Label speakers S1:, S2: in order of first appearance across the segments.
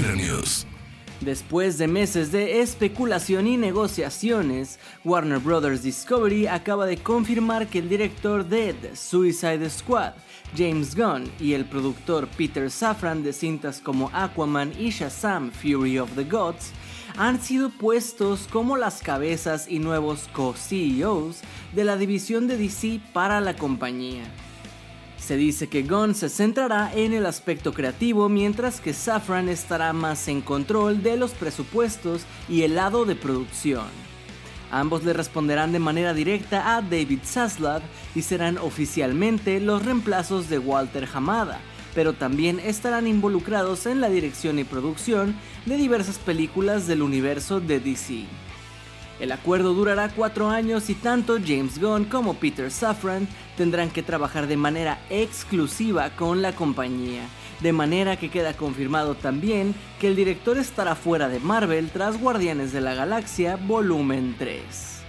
S1: News.
S2: Después de meses de especulación y negociaciones, Warner Bros. Discovery acaba de confirmar que el director de The Suicide Squad, James Gunn, y el productor Peter Safran de cintas como Aquaman y Shazam Fury of the Gods han sido puestos como las cabezas y nuevos co-CEOs de la división de DC para la compañía. Se dice que Gunn se centrará en el aspecto creativo mientras que Safran estará más en control de los presupuestos y el lado de producción. Ambos le responderán de manera directa a David Zaslav y serán oficialmente los reemplazos de Walter Hamada, pero también estarán involucrados en la dirección y producción de diversas películas del universo de DC. El acuerdo durará cuatro años y tanto James Gunn como Peter Safran tendrán que trabajar de manera exclusiva con la compañía, de manera que queda confirmado también que el director estará fuera de Marvel tras Guardianes de la Galaxia Volumen 3.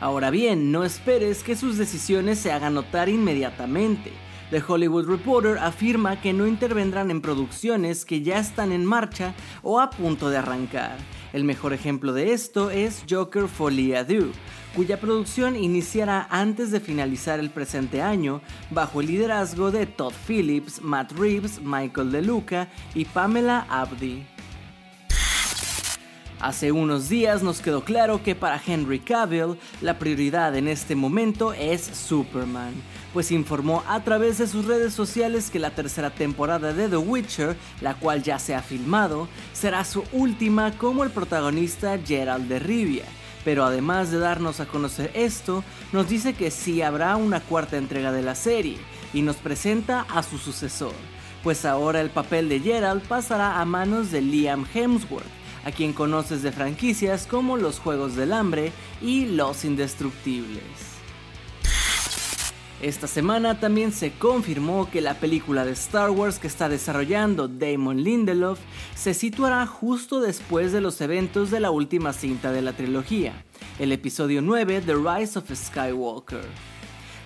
S2: Ahora bien, no esperes que sus decisiones se hagan notar inmediatamente. The Hollywood Reporter afirma que no intervendrán en producciones que ya están en marcha o a punto de arrancar el mejor ejemplo de esto es Joker Folie à cuya producción iniciará antes de finalizar el presente año bajo el liderazgo de Todd Phillips, Matt Reeves, Michael DeLuca y Pamela Abdi. Hace unos días nos quedó claro que para Henry Cavill la prioridad en este momento es Superman, pues informó a través de sus redes sociales que la tercera temporada de The Witcher, la cual ya se ha filmado, será su última como el protagonista Gerald de Rivia. Pero además de darnos a conocer esto, nos dice que sí habrá una cuarta entrega de la serie y nos presenta a su sucesor, pues ahora el papel de Gerald pasará a manos de Liam Hemsworth, a quien conoces de franquicias como Los Juegos del Hambre y Los Indestructibles. Esta semana también se confirmó que la película de Star Wars que está desarrollando Damon Lindelof se situará justo después de los eventos de la última cinta de la trilogía, el episodio 9 The Rise of Skywalker.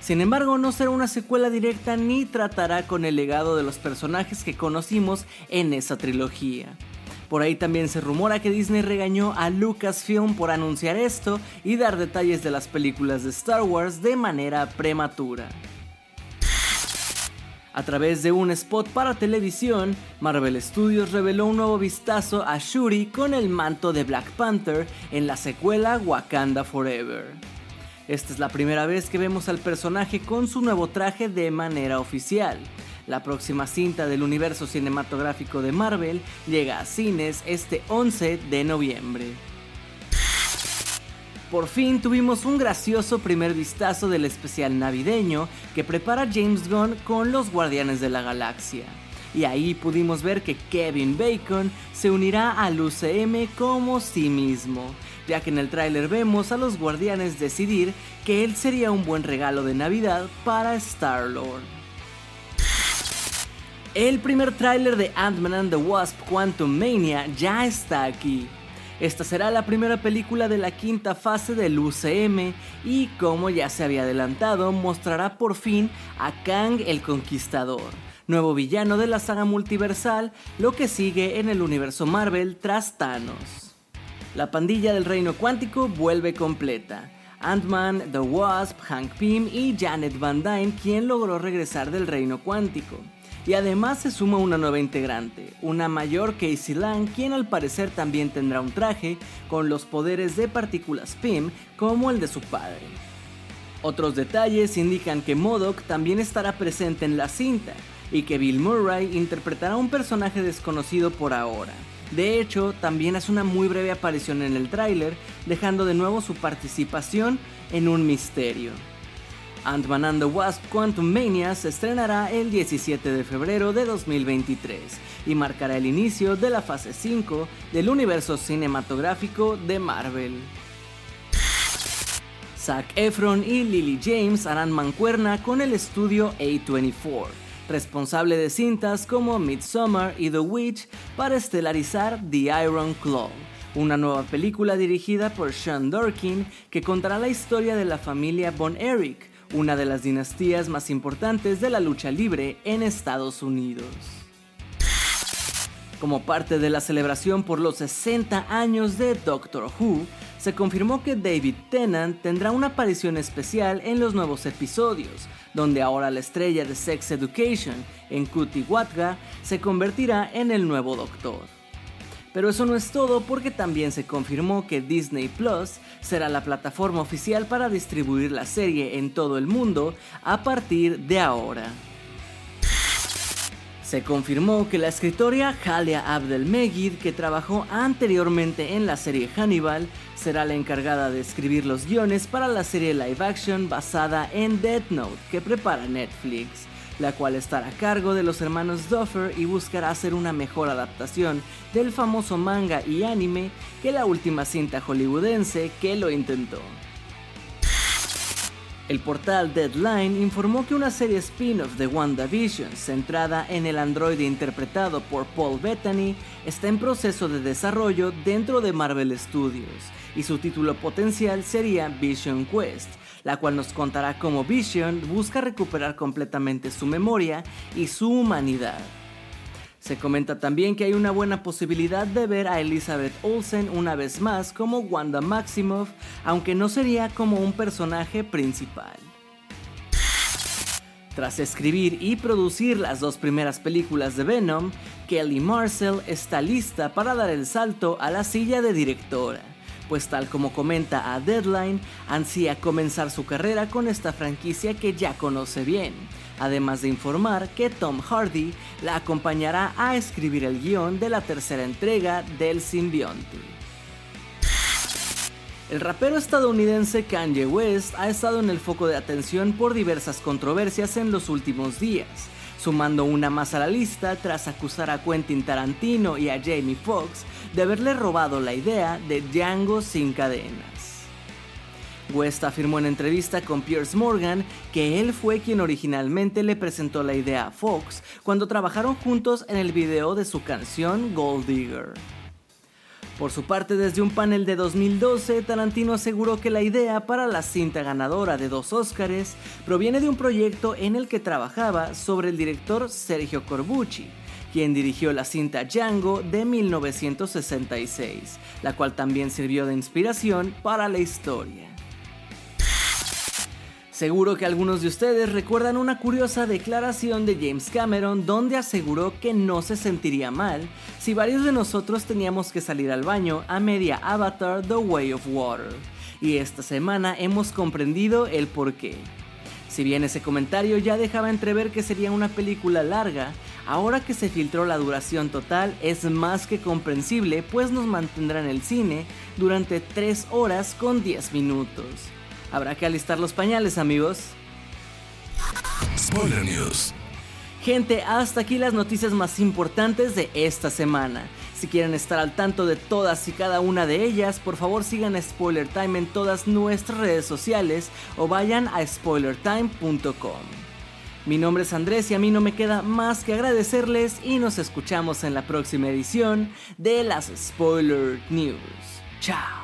S2: Sin embargo, no será una secuela directa ni tratará con el legado de los personajes que conocimos en esa trilogía. Por ahí también se rumora que Disney regañó a Lucasfilm por anunciar esto y dar detalles de las películas de Star Wars de manera prematura. A través de un spot para televisión, Marvel Studios reveló un nuevo vistazo a Shuri con el manto de Black Panther en la secuela Wakanda Forever. Esta es la primera vez que vemos al personaje con su nuevo traje de manera oficial. La próxima cinta del universo cinematográfico de Marvel llega a cines este 11 de noviembre. Por fin tuvimos un gracioso primer vistazo del especial navideño que prepara James Gunn con los Guardianes de la Galaxia. Y ahí pudimos ver que Kevin Bacon se unirá al UCM como sí mismo, ya que en el tráiler vemos a los Guardianes decidir que él sería un buen regalo de Navidad para Star-Lord. El primer tráiler de Ant-Man and the Wasp Quantum Mania ya está aquí. Esta será la primera película de la quinta fase del UCM y como ya se había adelantado, mostrará por fin a Kang el Conquistador, nuevo villano de la saga multiversal, lo que sigue en el universo Marvel tras Thanos. La pandilla del reino cuántico vuelve completa. Ant-Man, The Wasp, Hank Pym y Janet Van Dyne, quien logró regresar del reino cuántico. Y además se suma una nueva integrante, una mayor Casey Lang, quien al parecer también tendrá un traje con los poderes de partículas PIM como el de su padre. Otros detalles indican que Modoc también estará presente en la cinta y que Bill Murray interpretará un personaje desconocido por ahora. De hecho, también hace una muy breve aparición en el tráiler, dejando de nuevo su participación en un misterio. Ant-Man and the Wasp Quantum Mania se estrenará el 17 de febrero de 2023 y marcará el inicio de la fase 5 del universo cinematográfico de Marvel. Zac Efron y Lily James harán mancuerna con el estudio A24, responsable de cintas como Midsommar y The Witch para estelarizar The Iron Claw una nueva película dirigida por Sean Dorkin que contará la historia de la familia Von Erich, una de las dinastías más importantes de la lucha libre en Estados Unidos. Como parte de la celebración por los 60 años de Doctor Who, se confirmó que David Tennant tendrá una aparición especial en los nuevos episodios, donde ahora la estrella de Sex Education, en Kuti Watga, se convertirá en el nuevo Doctor. Pero eso no es todo porque también se confirmó que Disney Plus será la plataforma oficial para distribuir la serie en todo el mundo a partir de ahora. Se confirmó que la escritora Halia Abdel-Megid, que trabajó anteriormente en la serie Hannibal, será la encargada de escribir los guiones para la serie live action basada en Death Note que prepara Netflix la cual estará a cargo de los hermanos Duffer y buscará hacer una mejor adaptación del famoso manga y anime que la última cinta hollywoodense que lo intentó. El portal Deadline informó que una serie spin-off de WandaVision centrada en el androide interpretado por Paul Bettany está en proceso de desarrollo dentro de Marvel Studios y su título potencial sería Vision Quest, la cual nos contará cómo Vision busca recuperar completamente su memoria y su humanidad. Se comenta también que hay una buena posibilidad de ver a Elizabeth Olsen una vez más como Wanda Maximoff, aunque no sería como un personaje principal. Tras escribir y producir las dos primeras películas de Venom, Kelly Marcel está lista para dar el salto a la silla de directora pues tal como comenta a Deadline, ansía comenzar su carrera con esta franquicia que ya conoce bien, además de informar que Tom Hardy la acompañará a escribir el guion de la tercera entrega del simbionte. El rapero estadounidense Kanye West ha estado en el foco de atención por diversas controversias en los últimos días, sumando una más a la lista tras acusar a Quentin Tarantino y a Jamie Foxx de haberle robado la idea de Django sin cadenas. West afirmó en entrevista con Piers Morgan que él fue quien originalmente le presentó la idea a Fox cuando trabajaron juntos en el video de su canción Gold Digger. Por su parte, desde un panel de 2012, Tarantino aseguró que la idea para la cinta ganadora de dos Oscars proviene de un proyecto en el que trabajaba sobre el director Sergio Corbucci, quien dirigió la cinta Django de 1966, la cual también sirvió de inspiración para la historia. Seguro que algunos de ustedes recuerdan una curiosa declaración de James Cameron donde aseguró que no se sentiría mal si varios de nosotros teníamos que salir al baño a media Avatar The Way of Water. Y esta semana hemos comprendido el porqué. Si bien ese comentario ya dejaba entrever que sería una película larga, ahora que se filtró la duración total es más que comprensible pues nos mantendrá en el cine durante 3 horas con 10 minutos. Habrá que alistar los pañales, amigos.
S1: Spoiler News.
S2: Gente, hasta aquí las noticias más importantes de esta semana. Si quieren estar al tanto de todas y cada una de ellas, por favor sigan a Spoiler Time en todas nuestras redes sociales o vayan a spoilertime.com. Mi nombre es Andrés y a mí no me queda más que agradecerles y nos escuchamos en la próxima edición de las Spoiler News. Chao.